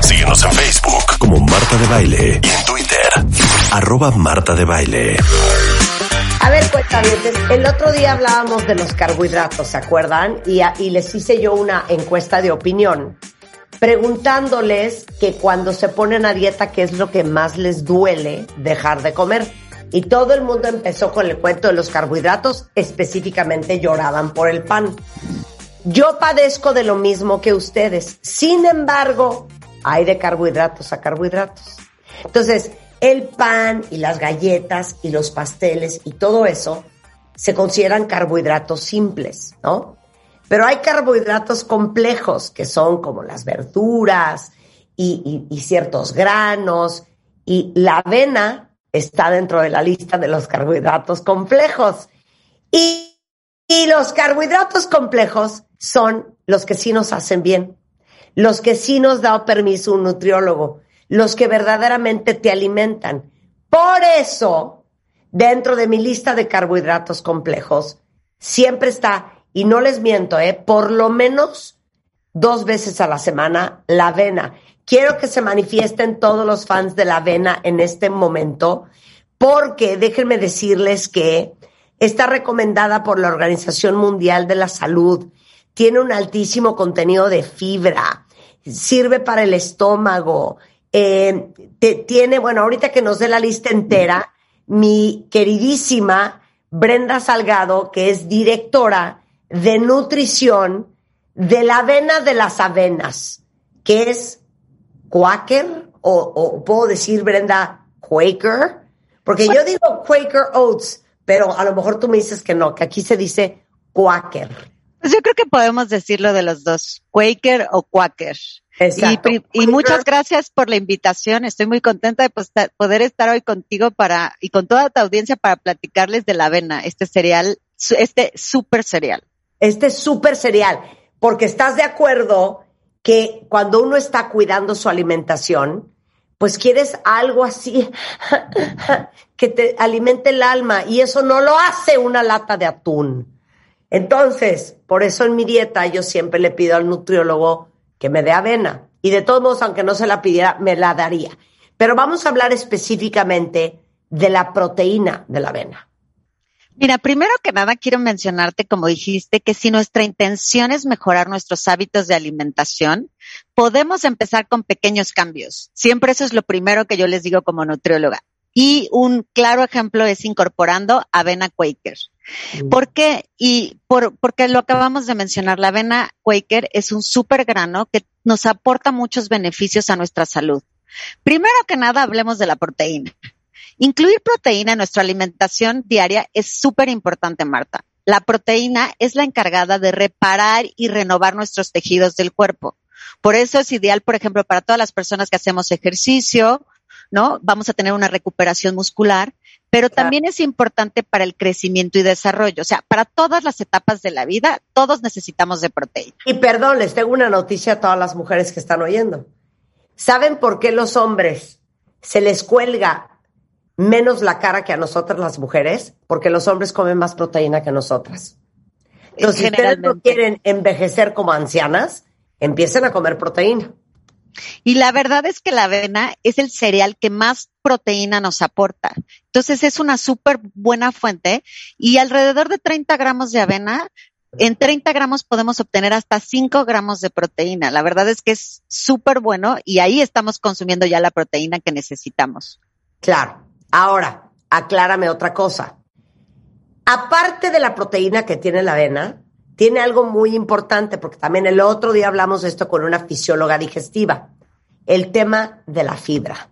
Síguenos en Facebook como Marta de Baile y en Twitter, arroba Marta de Baile. A ver, cuentavientes, el otro día hablábamos de los carbohidratos, ¿se acuerdan? Y les hice yo una encuesta de opinión preguntándoles que cuando se ponen a dieta, ¿qué es lo que más les duele dejar de comer? Y todo el mundo empezó con el cuento de los carbohidratos, específicamente lloraban por el pan. Yo padezco de lo mismo que ustedes. Sin embargo, hay de carbohidratos a carbohidratos. Entonces, el pan y las galletas y los pasteles y todo eso se consideran carbohidratos simples, ¿no? Pero hay carbohidratos complejos que son como las verduras y, ciertos granos y la avena está dentro de la lista de los carbohidratos complejos. Y los carbohidratos complejos son los que sí nos hacen bien, los que sí nos da permiso un nutriólogo, los que verdaderamente te alimentan. Por eso, dentro de mi lista de carbohidratos complejos, siempre está, y no les miento, ¿eh? por lo menos dos veces a la semana, la avena. Quiero que se manifiesten todos los fans de la avena en este momento, porque déjenme decirles que está recomendada por la Organización Mundial de la Salud, tiene un altísimo contenido de fibra, sirve para el estómago, eh, tiene, bueno, ahorita que nos dé la lista entera, mi queridísima Brenda Salgado, que es directora de nutrición de la avena de las avenas, que es Quaker, o, o puedo decir, Brenda, Quaker, porque yo digo Quaker Oats, pero a lo mejor tú me dices que no, que aquí se dice Quaker. Pues yo creo que podemos decirlo de los dos, Quaker o Quaker. Exacto. Y, y, muchas gracias por la invitación. Estoy muy contenta de pues, poder estar hoy contigo para y con toda tu audiencia para platicarles de la avena, este cereal, este súper cereal. Este súper cereal, porque estás de acuerdo que cuando uno está cuidando su alimentación, pues quieres algo así que te alimente el alma y eso no lo hace una lata de atún. Entonces, por eso en mi dieta yo siempre le pido al nutriólogo que me dé avena. Y de todos modos, aunque no se la pidiera, me la daría. Pero vamos a hablar específicamente de la proteína de la avena. Mira, primero que nada quiero mencionarte, como dijiste, que si nuestra intención es mejorar nuestros hábitos de alimentación, podemos empezar con pequeños cambios. Siempre eso es lo primero que yo les digo como nutrióloga. Y un claro ejemplo es incorporando avena Quaker. ¿Por qué? Y por, porque lo acabamos de mencionar, la avena Quaker es un súper grano que nos aporta muchos beneficios a nuestra salud. Primero que nada, hablemos de la proteína. Incluir proteína en nuestra alimentación diaria es súper importante, Marta. La proteína es la encargada de reparar y renovar nuestros tejidos del cuerpo. Por eso es ideal, por ejemplo, para todas las personas que hacemos ejercicio, ¿no? Vamos a tener una recuperación muscular, pero claro. también es importante para el crecimiento y desarrollo. O sea, para todas las etapas de la vida, todos necesitamos de proteína. Y perdón, les tengo una noticia a todas las mujeres que están oyendo. ¿Saben por qué los hombres se les cuelga menos la cara que a nosotras las mujeres? Porque los hombres comen más proteína que nosotras. Entonces, si ustedes no quieren envejecer como ancianas, empiecen a comer proteína. Y la verdad es que la avena es el cereal que más proteína nos aporta. Entonces es una súper buena fuente y alrededor de 30 gramos de avena, en 30 gramos podemos obtener hasta 5 gramos de proteína. La verdad es que es súper bueno y ahí estamos consumiendo ya la proteína que necesitamos. Claro. Ahora, aclárame otra cosa. Aparte de la proteína que tiene la avena, tiene algo muy importante, porque también el otro día hablamos de esto con una fisióloga digestiva, el tema de la fibra.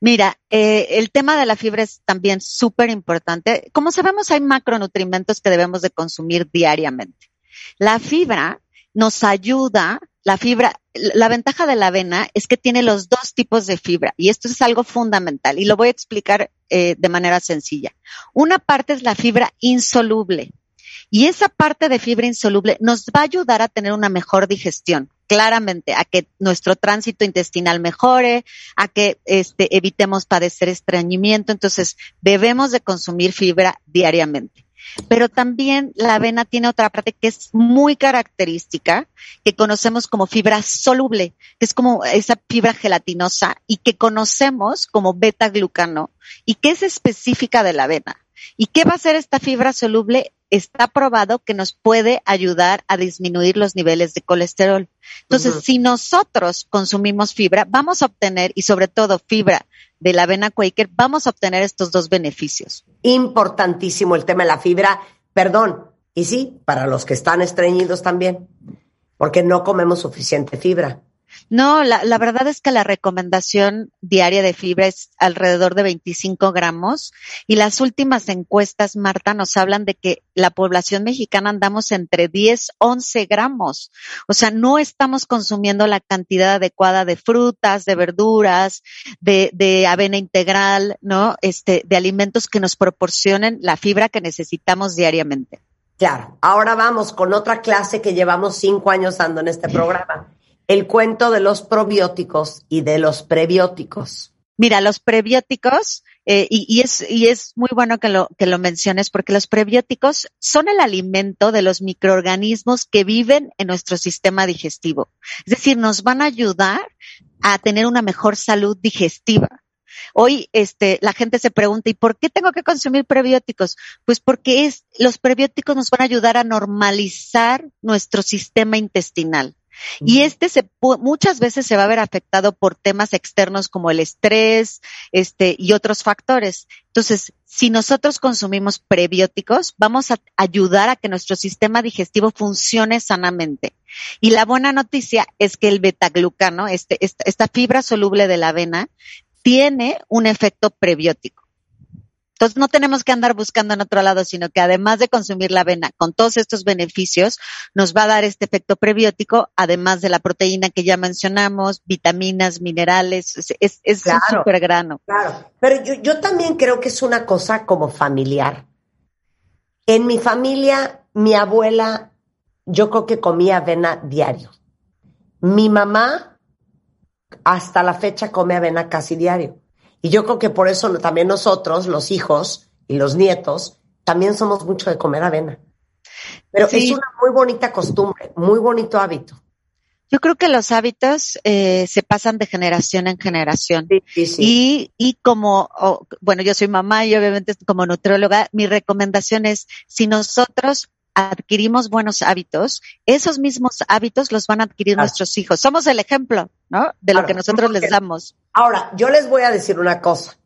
Mira, eh, el tema de la fibra es también súper importante. Como sabemos, hay macronutrientes que debemos de consumir diariamente. La fibra nos ayuda la fibra, la ventaja de la avena es que tiene los dos tipos de fibra y esto es algo fundamental y lo voy a explicar eh, de manera sencilla. Una parte es la fibra insoluble y esa parte de fibra insoluble nos va a ayudar a tener una mejor digestión, claramente, a que nuestro tránsito intestinal mejore, a que este, evitemos padecer estreñimiento. Entonces, debemos de consumir fibra diariamente. Pero también la avena tiene otra parte que es muy característica, que conocemos como fibra soluble, que es como esa fibra gelatinosa y que conocemos como beta-glucano y que es específica de la avena. ¿Y qué va a hacer esta fibra soluble? Está probado que nos puede ayudar a disminuir los niveles de colesterol. Entonces, si nosotros consumimos fibra, vamos a obtener, y sobre todo fibra de la avena Quaker, vamos a obtener estos dos beneficios. Importantísimo el tema de la fibra. Perdón, y sí, para los que están estreñidos también, porque no comemos suficiente fibra. No, la, la, verdad es que la recomendación diaria de fibra es alrededor de 25 gramos y las últimas encuestas, Marta, nos hablan de que la población mexicana andamos entre 10, 11 gramos. O sea, no estamos consumiendo la cantidad adecuada de frutas, de verduras, de, de avena integral, ¿no? Este, de alimentos que nos proporcionen la fibra que necesitamos diariamente. Claro. Ahora vamos con otra clase que llevamos cinco años dando en este programa el cuento de los probióticos y de los prebióticos. Mira, los prebióticos, eh, y, y, es, y es muy bueno que lo, que lo menciones porque los prebióticos son el alimento de los microorganismos que viven en nuestro sistema digestivo. Es decir, nos van a ayudar a tener una mejor salud digestiva. Hoy, este, la gente se pregunta, ¿y por qué tengo que consumir prebióticos? Pues porque es, los prebióticos nos van a ayudar a normalizar nuestro sistema intestinal. Y este se, muchas veces se va a ver afectado por temas externos como el estrés, este, y otros factores. Entonces, si nosotros consumimos prebióticos, vamos a ayudar a que nuestro sistema digestivo funcione sanamente. Y la buena noticia es que el betaglucano, este, esta, esta fibra soluble de la avena, tiene un efecto prebiótico. Entonces no tenemos que andar buscando en otro lado, sino que además de consumir la avena con todos estos beneficios, nos va a dar este efecto prebiótico, además de la proteína que ya mencionamos, vitaminas, minerales, es, es un super grano. Claro, pero yo, yo también creo que es una cosa como familiar. En mi familia, mi abuela, yo creo que comía avena diario. Mi mamá, hasta la fecha, come avena casi diario. Y yo creo que por eso también nosotros, los hijos y los nietos, también somos mucho de comer avena. Pero sí. es una muy bonita costumbre, muy bonito hábito. Yo creo que los hábitos eh, se pasan de generación en generación. Sí, sí, y, y como, oh, bueno, yo soy mamá y obviamente como nutrióloga, mi recomendación es, si nosotros adquirimos buenos hábitos, esos mismos hábitos los van a adquirir claro. nuestros hijos. Somos el ejemplo, ¿no? De lo que nosotros les damos. Ahora, yo les voy a decir una cosa.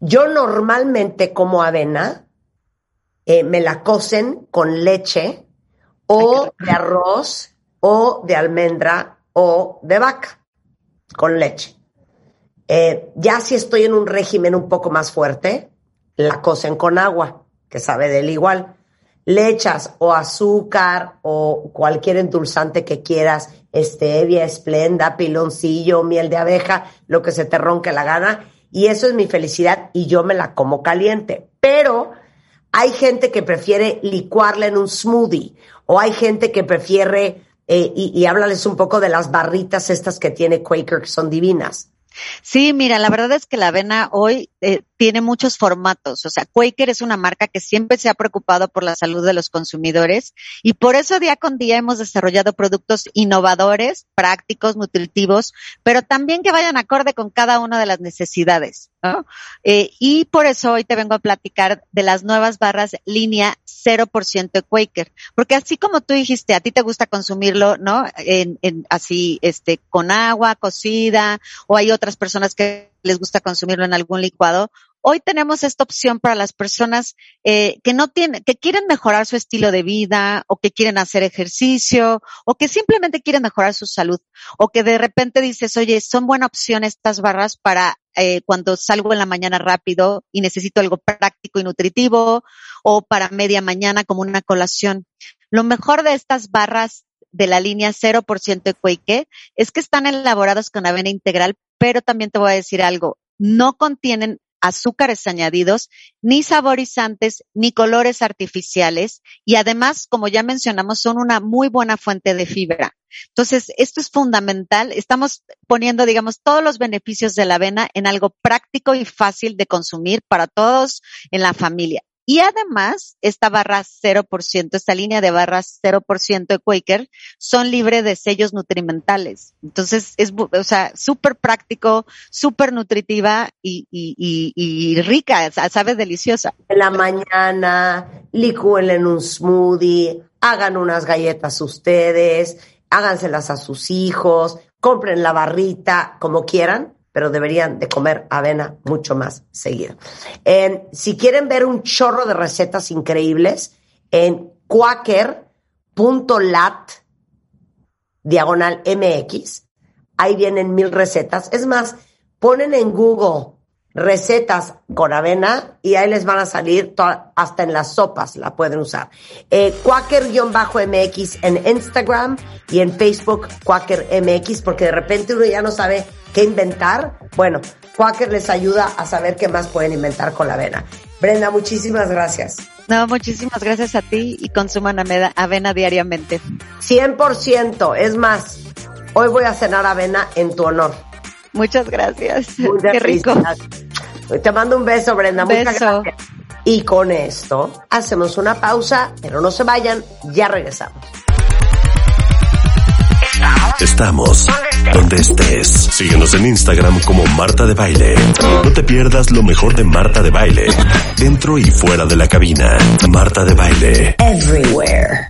Yo normalmente como avena, eh, me la cocen con leche o de arroz o de almendra o de vaca con leche. Eh, ya si estoy en un régimen un poco más fuerte, la cocen con agua, que sabe del igual le echas o azúcar o cualquier endulzante que quieras, stevia, esplenda, piloncillo, miel de abeja, lo que se te ronque la gana. Y eso es mi felicidad y yo me la como caliente. Pero hay gente que prefiere licuarla en un smoothie o hay gente que prefiere, eh, y, y háblales un poco de las barritas estas que tiene Quaker que son divinas. Sí, mira, la verdad es que la avena hoy eh, tiene muchos formatos. O sea, Quaker es una marca que siempre se ha preocupado por la salud de los consumidores y por eso día con día hemos desarrollado productos innovadores, prácticos, nutritivos, pero también que vayan acorde con cada una de las necesidades. ¿no? Eh, y por eso hoy te vengo a platicar de las nuevas barras línea 0% de Quaker, porque así como tú dijiste, a ti te gusta consumirlo, ¿no? En, en así, este, con agua cocida, o hay otras personas que les gusta consumirlo en algún licuado. Hoy tenemos esta opción para las personas eh, que no tienen, que quieren mejorar su estilo de vida, o que quieren hacer ejercicio, o que simplemente quieren mejorar su salud, o que de repente dices, oye, son buena opción estas barras para eh, cuando salgo en la mañana rápido y necesito algo práctico y nutritivo, o para media mañana como una colación. Lo mejor de estas barras de la línea 0% Ecuique es que están elaborados con avena integral, pero también te voy a decir algo, no contienen azúcares añadidos, ni saborizantes, ni colores artificiales y además, como ya mencionamos, son una muy buena fuente de fibra. Entonces, esto es fundamental. Estamos poniendo, digamos, todos los beneficios de la avena en algo práctico y fácil de consumir para todos en la familia. Y además, esta barra 0%, esta línea de barras 0% de Quaker, son libres de sellos nutrimentales. Entonces, es, o sea, súper práctico, súper nutritiva y, y, y, y, rica, sabe deliciosa. En la mañana, licúenla en un smoothie, hagan unas galletas ustedes, háganselas a sus hijos, compren la barrita, como quieran pero deberían de comer avena mucho más seguido. si quieren ver un chorro de recetas increíbles, en quaker.lat diagonal MX, ahí vienen mil recetas. Es más, ponen en Google recetas con avena y ahí les van a salir hasta en las sopas la pueden usar. Eh, Quaker-MX en Instagram y en Facebook Quaker MX porque de repente uno ya no sabe qué inventar. Bueno, Quaker les ayuda a saber qué más pueden inventar con la avena. Brenda, muchísimas gracias. No, muchísimas gracias a ti y consuman avena diariamente. 100%, es más, hoy voy a cenar avena en tu honor. Muchas gracias. Qué rico. Te mando un beso, Brenda. Muchas gracias. Y con esto hacemos una pausa, pero no se vayan, ya regresamos. Estamos donde estés. Síguenos en Instagram como Marta de Baile. No te pierdas lo mejor de Marta de Baile, dentro y fuera de la cabina. Marta de Baile. Everywhere.